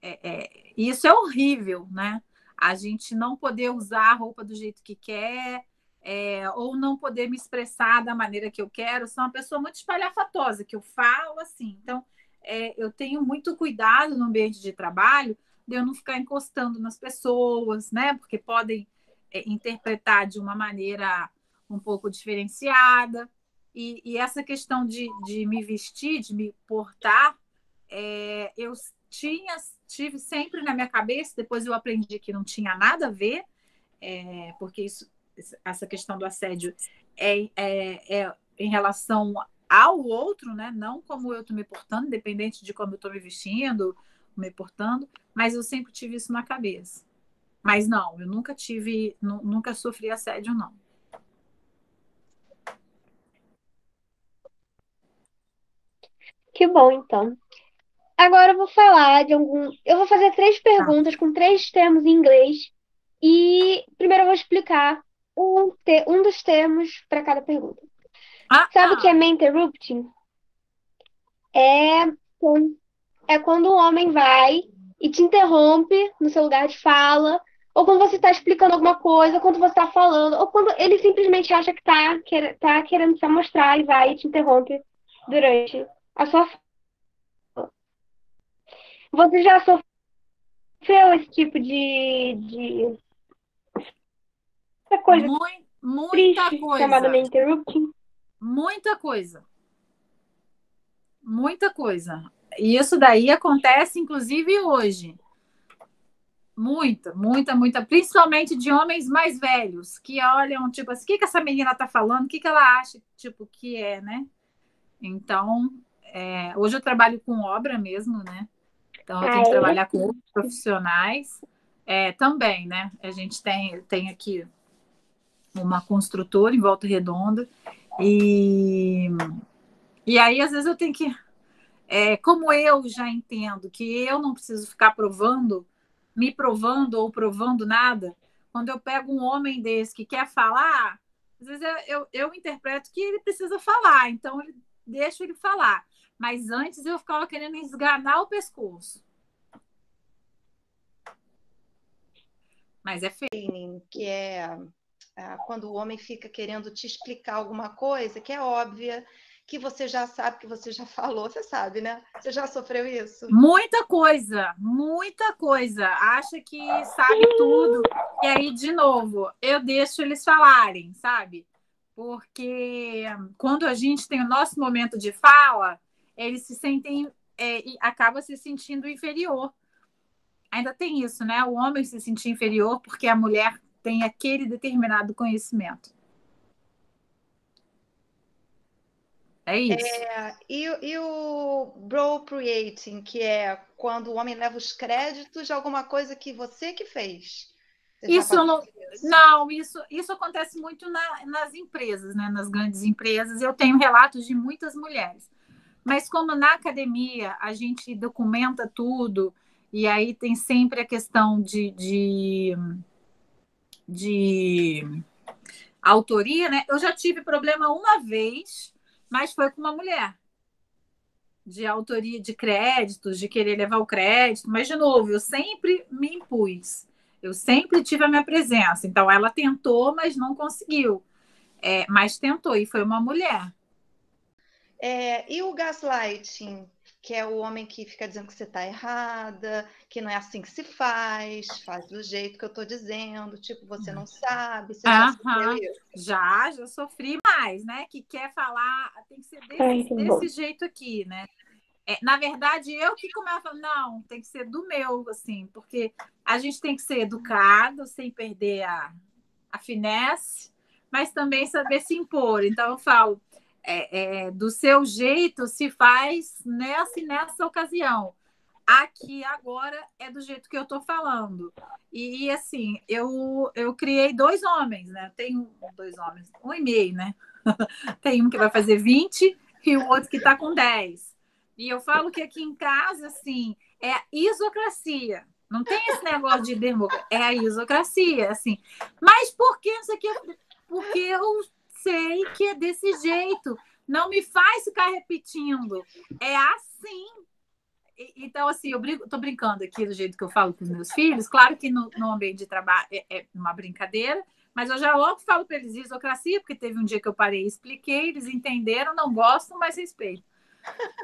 é, é, isso é horrível, né? A gente não poder usar a roupa do jeito que quer, é, ou não poder me expressar da maneira que eu quero, sou uma pessoa muito espalhafatosa, que eu falo assim. Então, é, eu tenho muito cuidado no ambiente de trabalho de eu não ficar encostando nas pessoas, né? Porque podem é, interpretar de uma maneira um pouco diferenciada. E, e essa questão de, de me vestir, de me portar, é, eu tinha, tive sempre na minha cabeça, depois eu aprendi que não tinha nada a ver, é, porque isso, essa questão do assédio é, é, é em relação ao outro, né? Não como eu estou me portando, independente de como eu estou me vestindo, me portando, mas eu sempre tive isso na cabeça. Mas não, eu nunca tive, nunca sofri assédio, não. Que bom, então. Agora eu vou falar de algum. Eu vou fazer três tá. perguntas com três termos em inglês. E primeiro eu vou explicar um, te... um dos termos para cada pergunta. Ah, Sabe o que é main interrupting? É, é quando um homem vai e te interrompe no seu lugar de fala, ou quando você está explicando alguma coisa, ou quando você está falando, ou quando ele simplesmente acha que está quer, tá querendo se mostrar e vai e te interrompe durante a sua fala. Você já sofreu esse tipo de, de... Essa coisa Muito, muita triste, coisa. chamada interrupting? Muita coisa. Muita coisa. E isso daí acontece, inclusive, hoje. Muita, muita, muita. Principalmente de homens mais velhos, que olham, tipo assim, o que, que essa menina tá falando? O que, que ela acha, tipo, que é, né? Então, é, hoje eu trabalho com obra mesmo, né? Então, eu tenho que trabalhar com outros profissionais é, também, né? A gente tem, tem aqui uma construtora em Volta Redonda e, e aí, às vezes, eu tenho que. É, como eu já entendo que eu não preciso ficar provando, me provando ou provando nada, quando eu pego um homem desse que quer falar, às vezes eu, eu, eu interpreto que ele precisa falar, então eu deixo ele falar. Mas antes eu ficava querendo esganar o pescoço. Mas é feio. Que é quando o homem fica querendo te explicar alguma coisa que é óbvia, que você já sabe, que você já *laughs* falou, você sabe, né? Você já sofreu isso? Muita coisa, muita coisa. Acha que sabe tudo. E aí, de novo, eu deixo eles falarem, sabe? Porque quando a gente tem o nosso momento de fala, eles se sentem é, e acaba se sentindo inferior. Ainda tem isso, né? O homem se sentir inferior porque a mulher tem aquele determinado conhecimento. É isso. É, e, e o bropriating, que é quando o homem leva os créditos de alguma coisa que você que fez. Você isso não, isso? não, isso, isso acontece muito na, nas empresas, né? nas grandes empresas. Eu tenho relatos de muitas mulheres. Mas como na academia a gente documenta tudo, e aí tem sempre a questão de, de de autoria, né? Eu já tive problema uma vez, mas foi com uma mulher. De autoria de créditos, de querer levar o crédito, mas de novo, eu sempre me impus. Eu sempre tive a minha presença. Então ela tentou, mas não conseguiu. É, mas tentou, e foi uma mulher. É, e o gaslighting? Que é o homem que fica dizendo que você está errada, que não é assim que se faz, faz do jeito que eu estou dizendo, tipo, você não sabe, você já sofreu isso? Já, já sofri mais, né? Que quer falar, tem que ser desse, Ai, desse jeito aqui, né? É, na verdade, eu que começo a falar, não, tem que ser do meu, assim, porque a gente tem que ser educado, sem perder a, a finesse, mas também saber se impor. Então, eu falo, é, é, do seu jeito se faz nessa e nessa ocasião. Aqui agora é do jeito que eu estou falando. E, e, assim, eu, eu criei dois homens, né? Tenho dois homens, um e meio, né? *laughs* Tem um que vai fazer 20 e o outro que está com 10. E eu falo que aqui em casa, assim, é a isocracia. Não tem esse negócio de democracia, é a isocracia, assim. Mas por que isso aqui? Porque eu sei que é desse jeito. Não me faz ficar repetindo. É assim. Então, assim, eu brinco, tô brincando aqui do jeito que eu falo com os meus filhos. Claro que no, no ambiente de trabalho é, é, uma brincadeira, mas eu já logo falo para eles isocracia, porque teve um dia que eu parei e expliquei, eles entenderam, não gostam, mas respeito.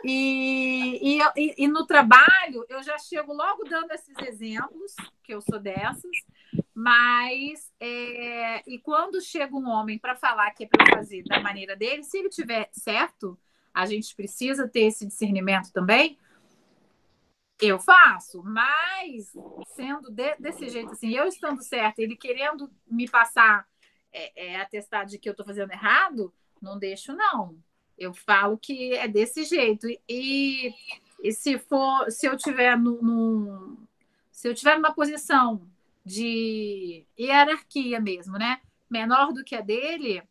E, e, e, no trabalho, eu já chego logo dando esses exemplos, que eu sou dessas, Mas, é, e quando chega um homem para falar que é para fazer da maneira dele, se ele tiver certo, a gente precisa ter esse discernimento também. Eu faço, mas sendo de, desse jeito assim, eu estando certo, ele querendo me passar é, é, atestado de que eu estou fazendo errado, não deixo, não. Eu falo que é desse jeito. E, e se for, se eu tiver no, no, se eu tiver numa posição de hierarquia mesmo, né? Menor do que a dele,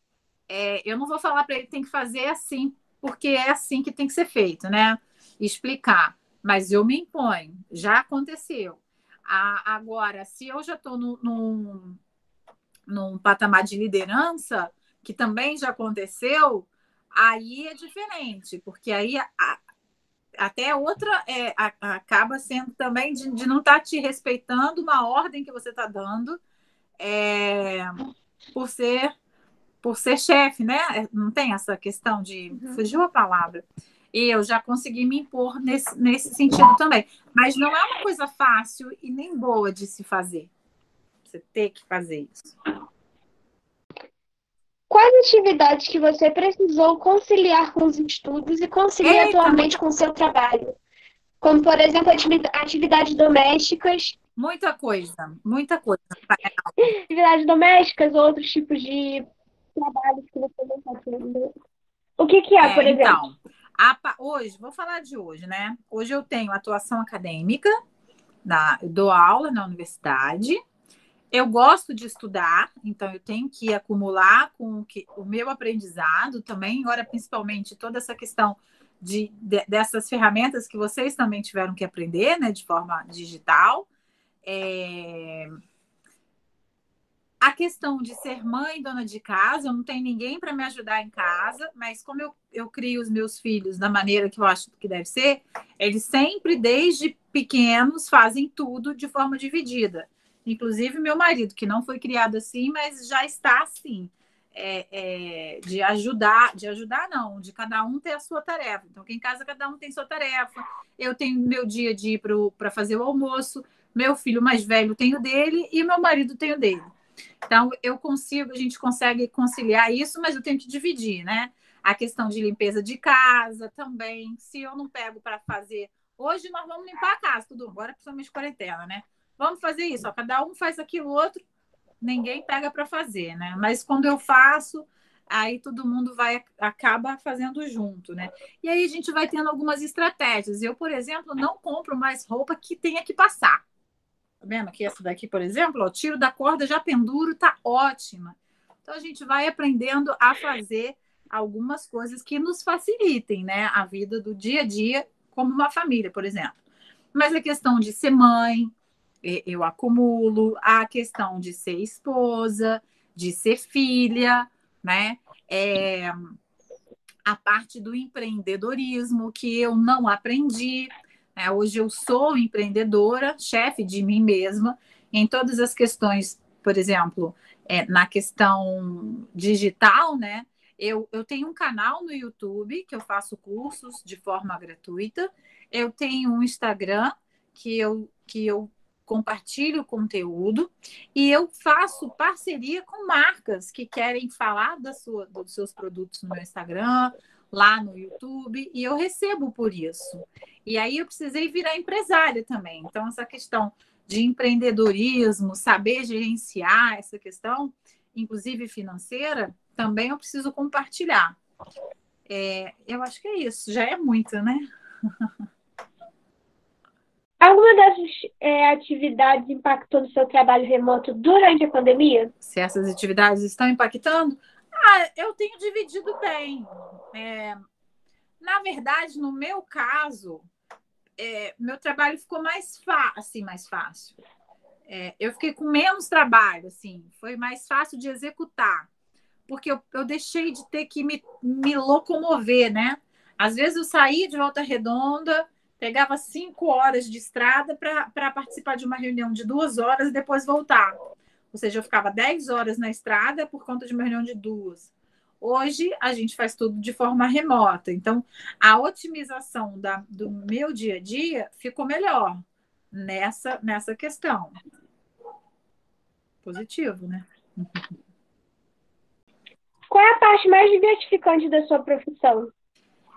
é, eu não vou falar para ele tem que fazer assim, porque é assim que tem que ser feito, né? Explicar. Mas eu me imponho, já aconteceu. A, agora, se eu já estou num, num patamar de liderança, que também já aconteceu, aí é diferente, porque aí a, até outra é, a, acaba sendo também de, de não estar tá te respeitando uma ordem que você está dando é, por ser por ser chefe, né? É, não tem essa questão de uhum. fugiu a palavra. E eu já consegui me impor nesse, nesse sentido também. Mas não é uma coisa fácil e nem boa de se fazer. Você ter que fazer isso. Quais atividades que você precisou conciliar com os estudos e conciliar Eita, atualmente com o seu trabalho? Como, por exemplo, atividades domésticas. Muita coisa, muita coisa. Atividades domésticas, outros tipos de trabalhos que você não está fazendo. O que, que é, é, por exemplo? Então, a, hoje, vou falar de hoje, né? Hoje eu tenho atuação acadêmica, na, eu dou aula na universidade, eu gosto de estudar, então eu tenho que acumular com o, que, o meu aprendizado também, agora principalmente toda essa questão de, de, dessas ferramentas que vocês também tiveram que aprender, né, de forma digital. É... A questão de ser mãe, dona de casa, eu não tenho ninguém para me ajudar em casa, mas como eu, eu crio os meus filhos da maneira que eu acho que deve ser, eles sempre, desde pequenos, fazem tudo de forma dividida. Inclusive, meu marido, que não foi criado assim, mas já está assim. É, é, de ajudar, de ajudar não, de cada um ter a sua tarefa. Então, aqui em casa cada um tem sua tarefa. Eu tenho meu dia de ir para fazer o almoço, meu filho mais velho tem o dele e meu marido tem o dele. Então, eu consigo, a gente consegue conciliar isso, mas eu tenho que dividir, né? A questão de limpeza de casa também. Se eu não pego para fazer. Hoje nós vamos limpar a casa, tudo, agora principalmente quarentena, né? Vamos fazer isso, ó, cada um faz aquilo outro, ninguém pega para fazer, né? Mas quando eu faço, aí todo mundo vai acaba fazendo junto, né? E aí a gente vai tendo algumas estratégias. Eu, por exemplo, não compro mais roupa que tenha que passar. Tá vendo aqui essa daqui, por exemplo, ó, tiro da corda, já penduro, tá ótima. Então a gente vai aprendendo a fazer algumas coisas que nos facilitem, né, a vida do dia a dia como uma família, por exemplo. Mas a questão de ser mãe, eu acumulo, a questão de ser esposa, de ser filha, né? É, a parte do empreendedorismo que eu não aprendi. Né? Hoje eu sou empreendedora, chefe de mim mesma, em todas as questões, por exemplo, é, na questão digital, né? Eu, eu tenho um canal no YouTube que eu faço cursos de forma gratuita. Eu tenho um Instagram que eu, que eu compartilho conteúdo e eu faço parceria com marcas que querem falar da sua, dos seus produtos no meu Instagram, lá no YouTube, e eu recebo por isso. E aí eu precisei virar empresária também. Então, essa questão de empreendedorismo, saber gerenciar essa questão, inclusive financeira, também eu preciso compartilhar. É, eu acho que é isso, já é muito, né? *laughs* Alguma dessas é, atividades impactou no seu trabalho remoto durante a pandemia? Se essas atividades estão impactando, ah, eu tenho dividido bem. É, na verdade, no meu caso, é, meu trabalho ficou mais, assim, mais fácil. É, eu fiquei com menos trabalho, assim, foi mais fácil de executar, porque eu, eu deixei de ter que me, me locomover, né? Às vezes eu saí de volta redonda, pegava cinco horas de estrada para participar de uma reunião de duas horas e depois voltar. Ou seja, eu ficava dez horas na estrada por conta de uma reunião de duas. Hoje a gente faz tudo de forma remota. Então, a otimização da, do meu dia a dia ficou melhor nessa, nessa questão. positivo, né? Qual é a parte mais gratificante da sua profissão?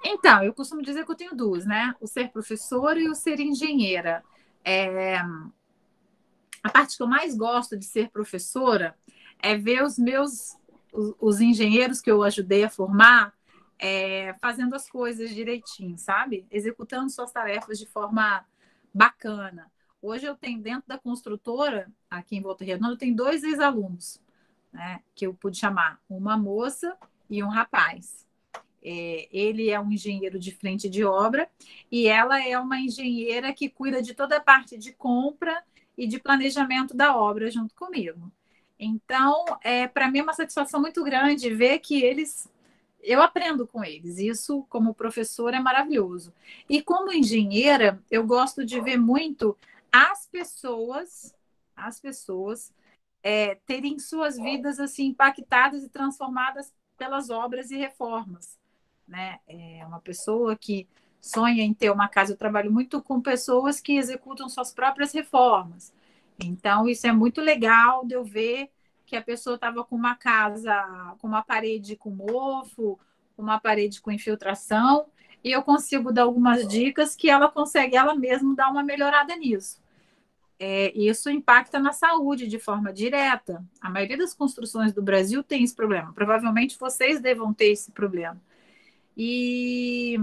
Então, eu costumo dizer que eu tenho duas, né? O ser professora e o ser engenheira. É... A parte que eu mais gosto de ser professora é ver os meus, os, os engenheiros que eu ajudei a formar é, fazendo as coisas direitinho, sabe? Executando suas tarefas de forma bacana. Hoje eu tenho dentro da construtora, aqui em Volta Redonda, eu tenho dois ex-alunos, né? Que eu pude chamar uma moça e um rapaz. É, ele é um engenheiro de frente de obra e ela é uma engenheira que cuida de toda a parte de compra e de planejamento da obra junto comigo. Então, é, para mim é uma satisfação muito grande ver que eles eu aprendo com eles. Isso, como professor, é maravilhoso. E como engenheira, eu gosto de ver muito as pessoas, as pessoas é, terem suas vidas assim impactadas e transformadas pelas obras e reformas. Né? É uma pessoa que sonha em ter uma casa. Eu trabalho muito com pessoas que executam suas próprias reformas. Então, isso é muito legal de eu ver que a pessoa estava com uma casa, com uma parede com mofo, uma parede com infiltração, e eu consigo dar algumas dicas que ela consegue ela mesma dar uma melhorada nisso. É, isso impacta na saúde de forma direta. A maioria das construções do Brasil tem esse problema. Provavelmente vocês devam ter esse problema. E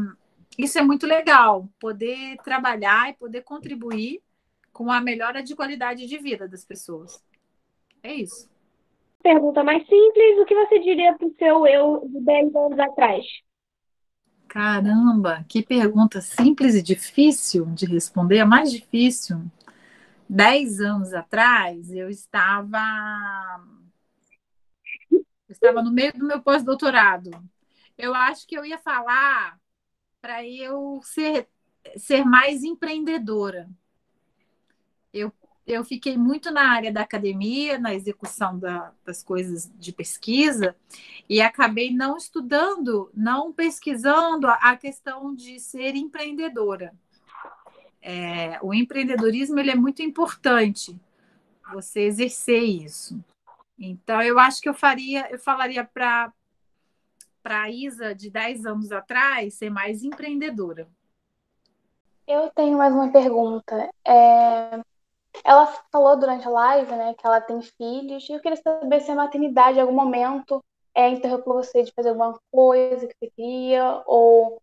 isso é muito legal, poder trabalhar e poder contribuir com a melhora de qualidade de vida das pessoas. É isso. Pergunta mais simples: o que você diria para o seu eu de 10 anos atrás? Caramba, que pergunta simples e difícil de responder, a mais difícil. Dez anos atrás, eu estava. Eu estava no meio do meu pós-doutorado. Eu acho que eu ia falar para eu ser, ser mais empreendedora. Eu eu fiquei muito na área da academia, na execução da, das coisas de pesquisa, e acabei não estudando, não pesquisando a, questão de ser empreendedora. É, o empreendedorismo ele é muito importante, você exercer isso. Então, eu acho que eu faria, eu falaria para para a Isa de 10 anos atrás ser mais empreendedora. Eu tenho mais uma pergunta. É, ela falou durante a live, né, que ela tem filhos. E eu queria saber se a maternidade, em algum momento, é, interrompeu você de fazer alguma coisa que você queria, ou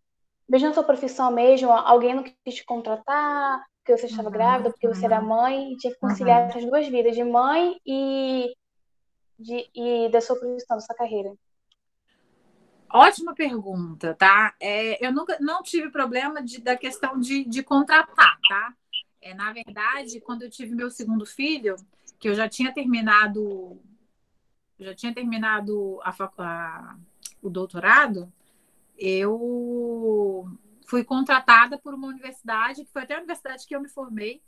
mesmo na sua profissão mesmo, alguém não quis te contratar, porque você estava uhum, grávida, porque uhum. você era mãe, e tinha que conciliar uhum. essas duas vidas, de mãe e, de, e da sua profissão, da sua carreira. Ótima pergunta, tá? É, eu nunca não tive problema de, da questão de, de contratar, tá? É, na verdade, quando eu tive meu segundo filho, que eu já tinha terminado, já tinha terminado a, a, o doutorado, eu fui contratada por uma universidade, que foi até a universidade que eu me formei,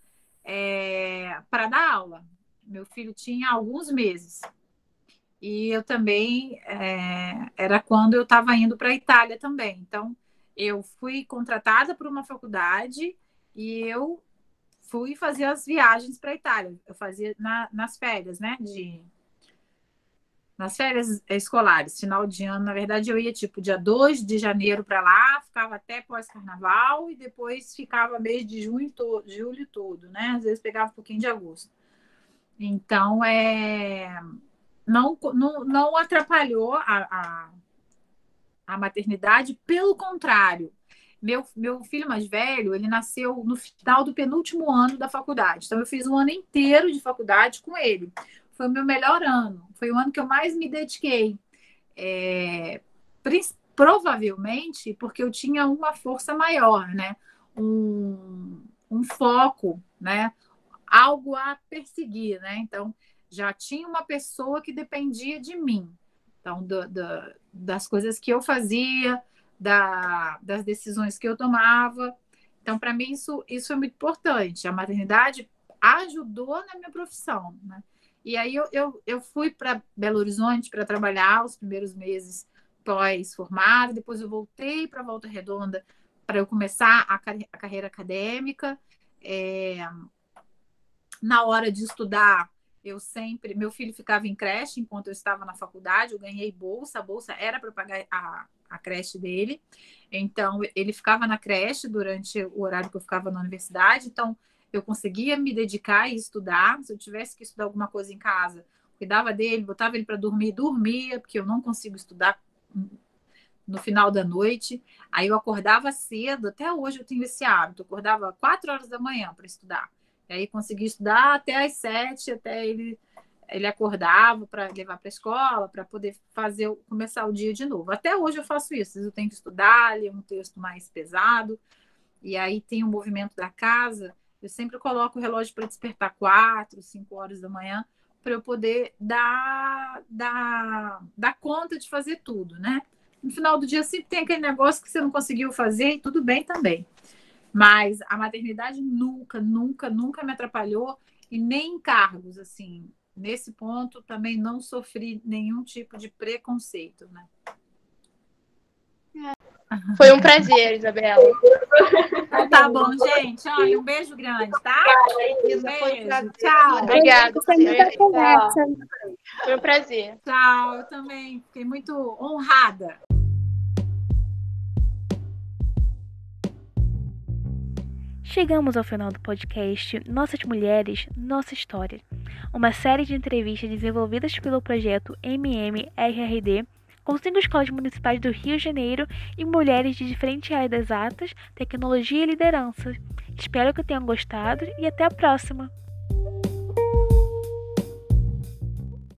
é, para dar aula. Meu filho tinha alguns meses. E eu também, é, era quando eu estava indo para a Itália também. Então, eu fui contratada por uma faculdade e eu fui fazer as viagens para a Itália. Eu fazia na, nas férias, né? De, nas férias escolares, final de ano. Na verdade, eu ia tipo dia 2 de janeiro para lá, ficava até pós-carnaval e depois ficava mês de junho, to, julho todo, né? Às vezes pegava um pouquinho de agosto. Então, é, não, não, não atrapalhou a, a, a maternidade, pelo contrário, meu, meu filho mais velho, ele nasceu no final do penúltimo ano da faculdade. Então, eu fiz um ano inteiro de faculdade com ele. Foi o meu melhor ano. Foi o ano que eu mais me dediquei. É, provavelmente porque eu tinha uma força maior, né? Um, um foco, né? Algo a perseguir, né? Então, já tinha uma pessoa que dependia de mim. Então, do, do, das coisas que eu fazia, da, das decisões que eu tomava. Então, para mim, isso, isso é muito importante. A maternidade ajudou na minha profissão. Né? E aí eu, eu, eu fui para Belo Horizonte para trabalhar os primeiros meses pós-formada, depois eu voltei para Volta Redonda para eu começar a, a carreira acadêmica. É, na hora de estudar, Eu sempre, meu filho ficava em creche enquanto eu estava na faculdade, eu ganhei bolsa, a bolsa era para pagar a, a creche dele. Então, ele ficava na creche durante o horário que eu ficava na universidade, então eu conseguia me dedicar e estudar. Se eu tivesse que estudar alguma coisa em casa, cuidava dele, botava ele para dormir, dormia, porque eu não consigo estudar no final da noite. Aí eu acordava cedo, até hoje eu tenho esse hábito, eu acordava quatro horas da manhã para estudar. E aí consegui estudar até às sete, até ele ele acordava para levar para a escola, para poder fazer começar o dia de novo. Até hoje eu faço isso. Eu tenho que estudar, ler um texto mais pesado. E aí tem o movimento da casa. Eu sempre coloco o relógio para despertar quatro, cinco horas da manhã, para eu poder dar, dar, dar conta de fazer tudo, né? No final do dia sempre tem aquele negócio que você não conseguiu fazer e tudo bem também. Mas a maternidade nunca, nunca, nunca me atrapalhou e nem encargos, assim. Nesse ponto também não sofri nenhum tipo de preconceito, né? Foi um prazer, Isabela. Então, tá bom, gente. Olha, um beijo grande, tá? Um beijo. Tchau. Obrigada. Foi um prazer. Tchau, eu também. Fiquei muito honrada. Chegamos ao final do podcast Nossas Mulheres, Nossa História, uma série de entrevistas desenvolvidas pelo projeto MMRRD com cinco escolas municipais do Rio de Janeiro e mulheres de diferentes áreas das artes, tecnologia e liderança. Espero que tenham gostado e até a próxima!